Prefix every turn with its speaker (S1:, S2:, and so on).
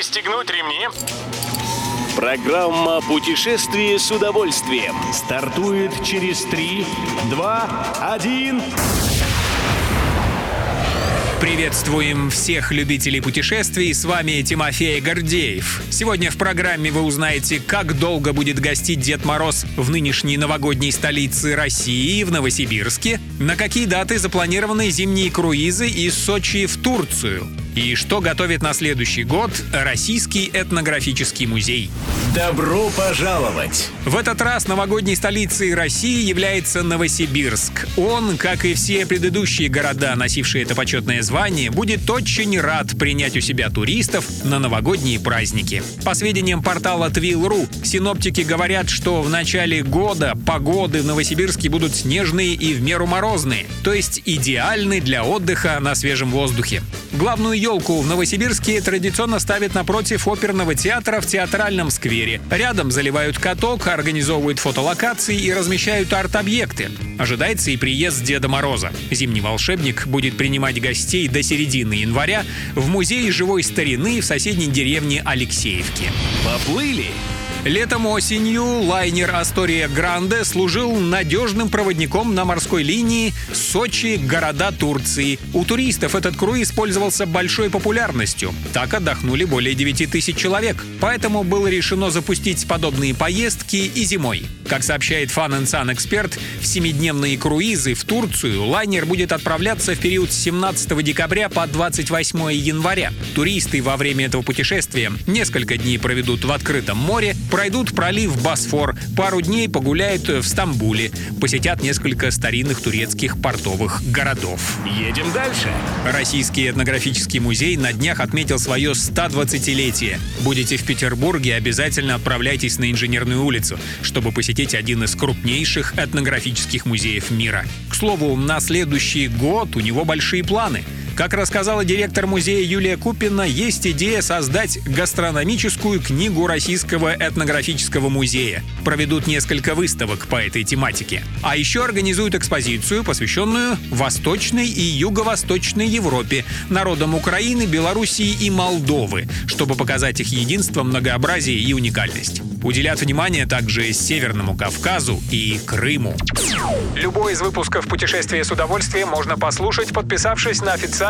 S1: Пристегнуть ремни.
S2: Программа «Путешествие с удовольствием».
S3: Стартует через 3, 2, 1.
S4: Приветствуем всех любителей путешествий, с вами Тимофей Гордеев. Сегодня в программе вы узнаете, как долго будет гостить Дед Мороз в нынешней новогодней столице России, в Новосибирске, на какие даты запланированы зимние круизы из Сочи в Турцию, и что готовит на следующий год Российский этнографический музей.
S2: Добро пожаловать!
S4: В этот раз новогодней столицей России является Новосибирск. Он, как и все предыдущие города, носившие это почетное звание, будет очень рад принять у себя туристов на новогодние праздники. По сведениям портала Twil.ru, синоптики говорят, что в начале года погоды в Новосибирске будут снежные и в меру морозные, то есть идеальны для отдыха на свежем воздухе. Главную елку в Новосибирске традиционно ставят напротив оперного театра в театральном сквере. Рядом заливают каток, организовывают фотолокации и размещают арт-объекты. Ожидается и приезд Деда Мороза. Зимний волшебник будет принимать гостей до середины января в музее живой старины в соседней деревне Алексеевки.
S2: Поплыли!
S4: Летом-осенью лайнер «Астория Гранде» служил надежным проводником на морской линии Сочи-города Турции. У туристов этот круиз пользовался большой популярностью. Так отдохнули более 9 тысяч человек. Поэтому было решено запустить подобные поездки и зимой. Как сообщает Fun Sun Эксперт, в семидневные круизы в Турцию лайнер будет отправляться в период с 17 декабря по 28 января. Туристы во время этого путешествия несколько дней проведут в открытом море, пройдут пролив Босфор, пару дней погуляют в Стамбуле, посетят несколько старинных турецких портовых городов.
S2: Едем дальше.
S4: Российский этнографический музей на днях отметил свое 120-летие. Будете в Петербурге, обязательно отправляйтесь на Инженерную улицу, чтобы посетить один из крупнейших этнографических музеев мира. К слову, на следующий год у него большие планы – как рассказала директор музея Юлия Купина, есть идея создать гастрономическую книгу Российского этнографического музея. Проведут несколько выставок по этой тематике. А еще организуют экспозицию, посвященную Восточной и Юго-Восточной Европе, народам Украины, Белоруссии и Молдовы, чтобы показать их единство, многообразие и уникальность. Уделят внимание также Северному Кавказу и Крыму. Любой из выпусков «Путешествие с удовольствием» можно послушать, подписавшись на официальный